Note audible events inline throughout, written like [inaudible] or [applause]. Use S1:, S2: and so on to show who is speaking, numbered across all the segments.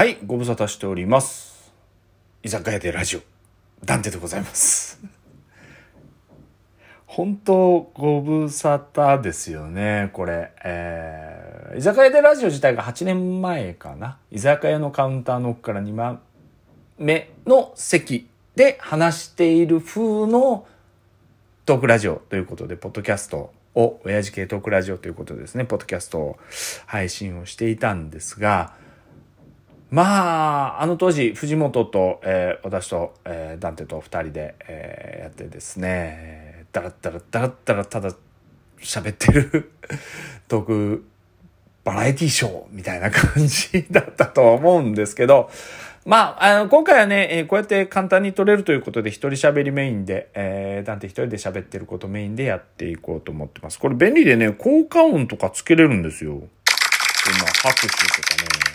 S1: はい、ご無沙汰しております。居酒屋でラジオ、ダンテでございます。[laughs] 本当、ご無沙汰ですよね、これ。えー、居酒屋でラジオ自体が8年前かな。居酒屋のカウンターの奥から2番目の席で話している風のトークラジオということで、ポッドキャストを、親父系トークラジオということでですね、ポッドキャストを配信をしていたんですが、まあ、あの当時、藤本と、えー私と、えーダンテと二人で、えーやってですね、だらったらだらったらただ喋ってる [laughs] トークバラエティショーみたいな感じだったとは思うんですけど、まあ、あの、今回はね、えーこうやって簡単に撮れるということで、一人喋りメインで、えー、ダンテ一人で喋ってることメインでやっていこうと思ってます。これ便利でね、効果音とかつけれるんですよ。こんな拍手とかね。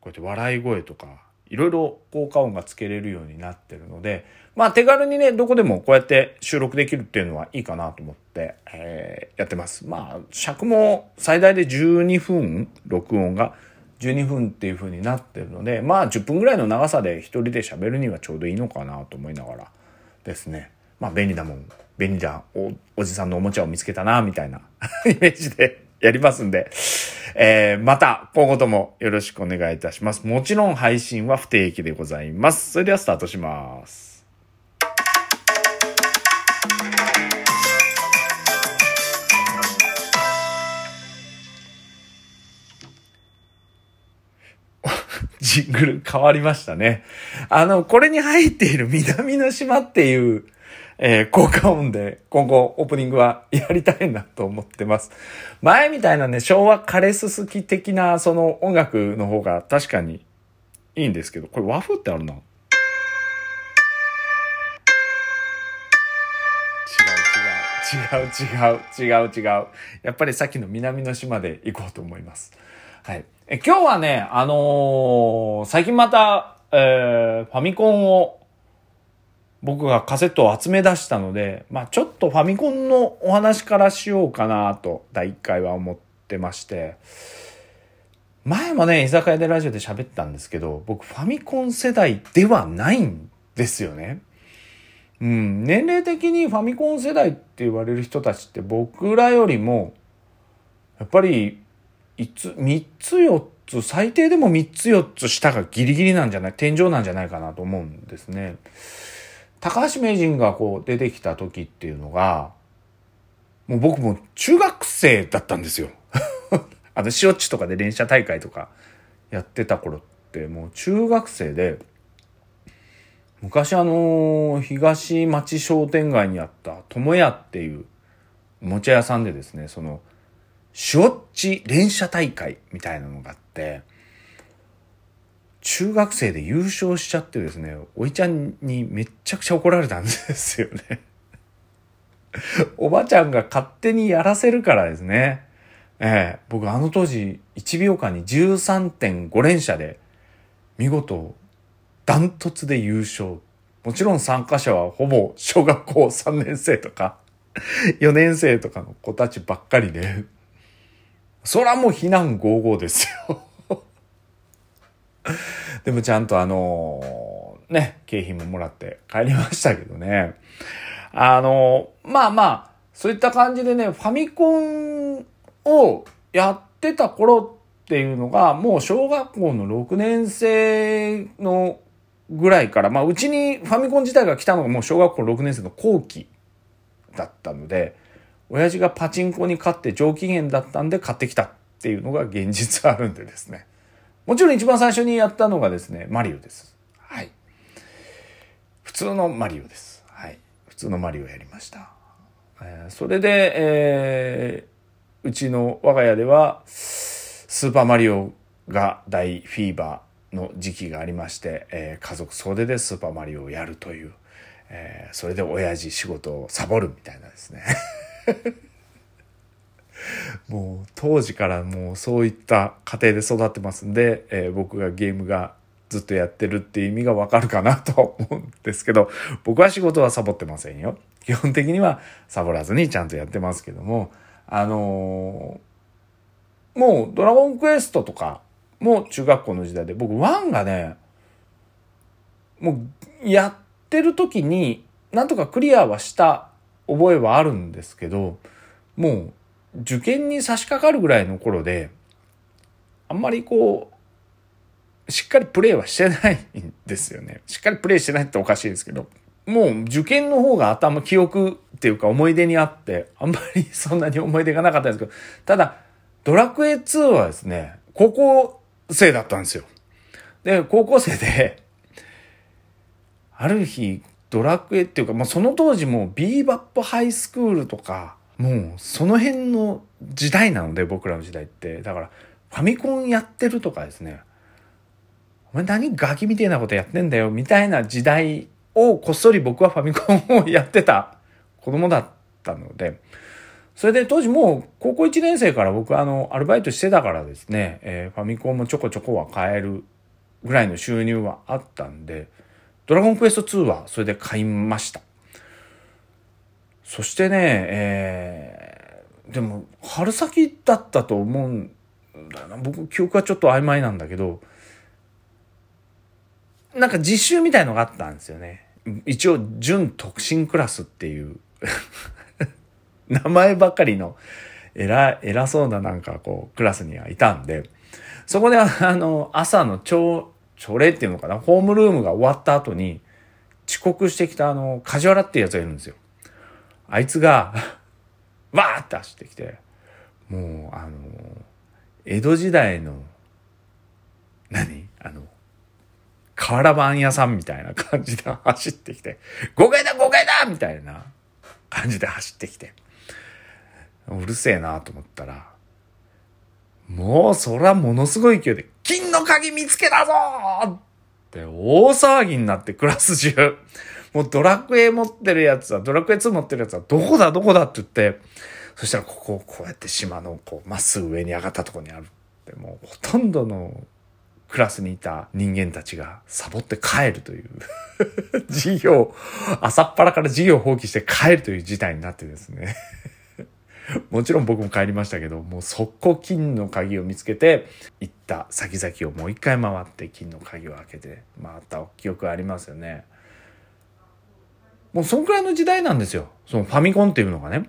S1: こうやって笑い声とか、いろいろ効果音がつけれるようになってるので、まあ手軽にね、どこでもこうやって収録できるっていうのはいいかなと思って、えーやってます。まあ、尺も最大で12分、録音が12分っていう風になってるので、まあ10分ぐらいの長さで一人で喋るにはちょうどいいのかなと思いながらですね。まあ便利だもん、便利だお、おじさんのおもちゃを見つけたな、みたいな [laughs] イメージでやりますんで、えー、また今後ともよろしくお願いいたします。もちろん配信は不定期でございます。それではスタートします。[laughs] ジングル変わりましたね。あの、これに入っている南の島っていう、えー効果音で今後オープニングはやりたいなと思ってます。前みたいなね、昭和カレス好き的なその音楽の方が確かにいいんですけど、これ和風ってあるな。違う違う違う違う違う違う。やっぱりさっきの南の島で行こうと思います。はい。え今日はね、あのー最近また、えーファミコンを僕がカセットを集め出したので、まあちょっとファミコンのお話からしようかなと、第1回は思ってまして、前もね、居酒屋でラジオで喋ったんですけど、僕ファミコン世代ではないんですよね。うん、年齢的にファミコン世代って言われる人たちって僕らよりも、やっぱり、いつ、3つ4つ、最低でも3つ4つ下がギリギリなんじゃない、天井なんじゃないかなと思うんですね。高橋名人がこう出てきた時っていうのが、もう僕も中学生だったんですよ。[laughs] あの、塩っちとかで連射大会とかやってた頃ってもう中学生で、昔あの、東町商店街にあった友屋っていうおもちゃ屋さんでですね、その、シュウォッチ連射大会みたいなのがあって、中学生で優勝しちゃってですね、おいちゃんにめっちゃくちゃ怒られたんですよね。おばちゃんが勝手にやらせるからですね。ええ僕あの当時1秒間に13.5連射で見事ダントツで優勝。もちろん参加者はほぼ小学校3年生とか4年生とかの子たちばっかりで、そらもう避難合々ですよ。[laughs] でもちゃんとあのね、景品ももらって帰りましたけどね。あのまあまあ、そういった感じでね、ファミコンをやってた頃っていうのが、もう小学校の6年生のぐらいから、まあうちにファミコン自体が来たのがもう小学校6年生の後期だったので、親父がパチンコに勝って上機嫌だったんで買ってきたっていうのが現実あるんでですね。もちろん一番最初にやったのがですね、マリオです。はい。普通のマリオです。はい。普通のマリオやりました。えーそれで、えーうちの我が家では、スーパーマリオが大フィーバーの時期がありまして、えー家族総出でスーパーマリオをやるという、えーそれで親父仕事をサボるみたいなですね。[laughs] もう当時からもうそういった家庭で育ってますんで、えー僕がゲームがずっとやってるっていう意味がわかるかなと思うんですけど、[laughs] 僕は仕事はサボってませんよ。基本的にはサボらずにちゃんとやってますけども、あのーもうドラゴンクエストとかも中学校の時代で、僕1がね、もうやってる時になんとかクリアはした覚えはあるんですけど、もう受験に差し掛かるぐらいの頃で、あんまりこう、しっかりプレイはしてないんですよね。[laughs] しっかりプレイしてないっておかしいですけど。もう受験の方が頭、記憶っていうか思い出にあって、あんまりそんなに思い出がなかったんですけど、ただ、ドラクエ2はですね、高校生だったんですよ。で、高校生で、ある日、ドラクエっていうか、まあ、その当時もビーバップハイスクールとか、もうその辺の時代なので、僕らの時代って。だから、ファミコンやってるとかですね、お前何ガキみたいなことやってんだよ、みたいな時代をこっそり僕はファミコンをやってた子供だったので、それで当時もう高校1年生から僕あの、アルバイトしてたからですね、え、ファミコンもちょこちょこは買えるぐらいの収入はあったんで、ドラゴンクエスト2はそれで買いました。そしてね、えー、でも春先だったと思うんだな。僕記憶はちょっと曖昧なんだけど、なんか実習みたいのがあったんですよね。一応、準特進クラスっていう [laughs] 名前ばかりの偉、偉そうななんかこう、クラスにはいたんで、そこであの、朝の朝、朝礼っていうのかな、ホームルームが終わった後に、遅刻してきたあの、梶原っていうやつがいるんですよ。あいつが [laughs] わーって走ってきて、もう、あの、江戸時代の、何？あの、瓦版屋さんみたいな感じで [laughs] 走ってきて、誤解だ誤解だ！みたいな感じで走ってきて、うるせえなと思ったら、もうそらものすごい勢いで、金の鍵見つけたぞ！って大騒ぎになってクラス中。もうドラクエ持ってるやつは、ドラクエ2持ってるやつは、どこだどこだって言って、そしたらここを、こうやって島の、こう、まっすぐ上に上がったところにあるって、もうほとんどのクラスにいた人間たちがサボって帰るという [laughs] 授業、朝っぱらから授業放棄して帰るという事態になってですね [laughs] もちろん僕も帰りましたけど、もう速攻金の鍵を見つけて、行った先々をもう一回回って金の鍵を開けて回った記憶ありますよね。もうそんくらいの時代なんですよ。そのファミコンっていうのがね。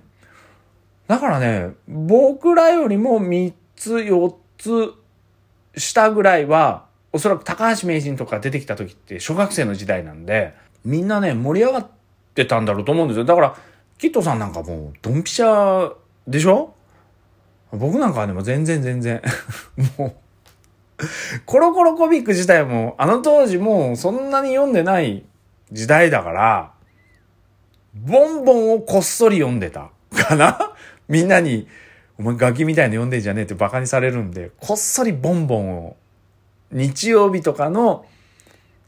S1: だからね、僕らよりも3つ、4つ下ぐらいは、おそらく高橋名人とか出てきた時って小学生の時代なんで、みんなね、盛り上がってたんだろうと思うんですよ。だから、キットさんなんかもう、ドンピシャでしょ？僕なんかはでもう全然全然 [laughs] もうコロコロコミック自体も、あの当時もうそんなに読んでない時代だから、ボンボンをこっそり読んでた。かな？[laughs] みんなに、お前ガキみたいの読んでんじゃねえって馬鹿にされるんで、こっそりボンボンを、日曜日とかの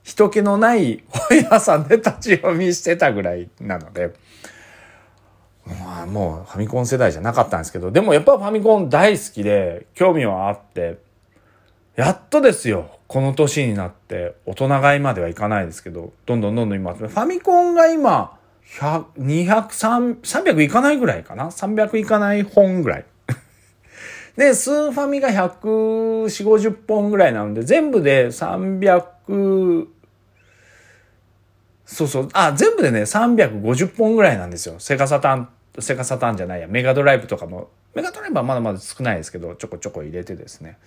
S1: 人気のない本屋さんで立ち読みしてたぐらいなので、まあもうファミコン世代じゃなかったんですけど、でもやっぱファミコン大好きで、興味はあって、やっとですよ、この年になって、大人買いまではいかないですけど、どんどんどんどん今、ファミコンが今、200、300いかないぐらいかな ?300 いかない本ぐらい。[laughs] で、スーファミが100、4、50本ぐらいなので、全部で300、そうそう、あ、全部でね、350本ぐらいなんですよ。セガサタン、セガサタンじゃないや、メガドライブとかも、メガドライブはまだまだ少ないですけど、ちょこちょこ入れてですね。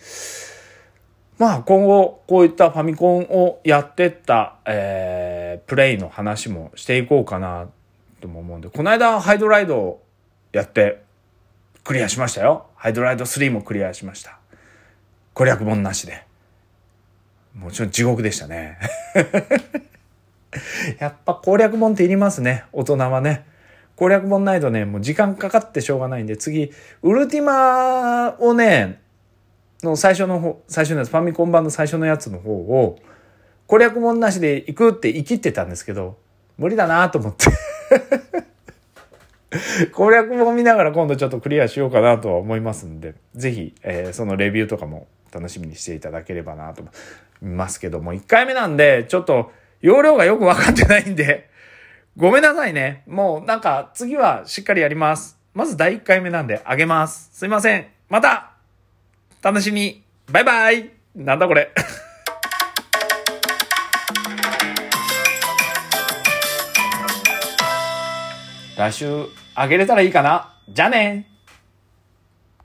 S1: まあ今後こういったファミコンをやってった、えー、プレイの話もしていこうかなとも思うんで、この間ハイドライドやってクリアしましたよ。ハイドライド3もクリアしました。攻略本なしで。もちろん地獄でしたね。[laughs] やっぱ攻略本っていりますね。大人はね。攻略本ないとね、もう時間かかってしょうがないんで、次、ウルティマをね、の最初の方、最初のやつ、ファミコン版の最初のやつの方を、攻略本なしで行くって言い切ってたんですけど、無理だなと思って [laughs] 攻略本見ながら今度ちょっとクリアしようかなとは思いますんで、ぜひ、えー、そのレビューとかも楽しみにしていただければなと思いますけども、1回目なんで、ちょっと容量がよくわかってないんで、ごめんなさいね。もうなんか次はしっかりやります。まず第1回目なんであげます。すいません。また楽しみ。バイバイなんだこれ。[laughs] 来週、あげれたらいいかな。じゃあね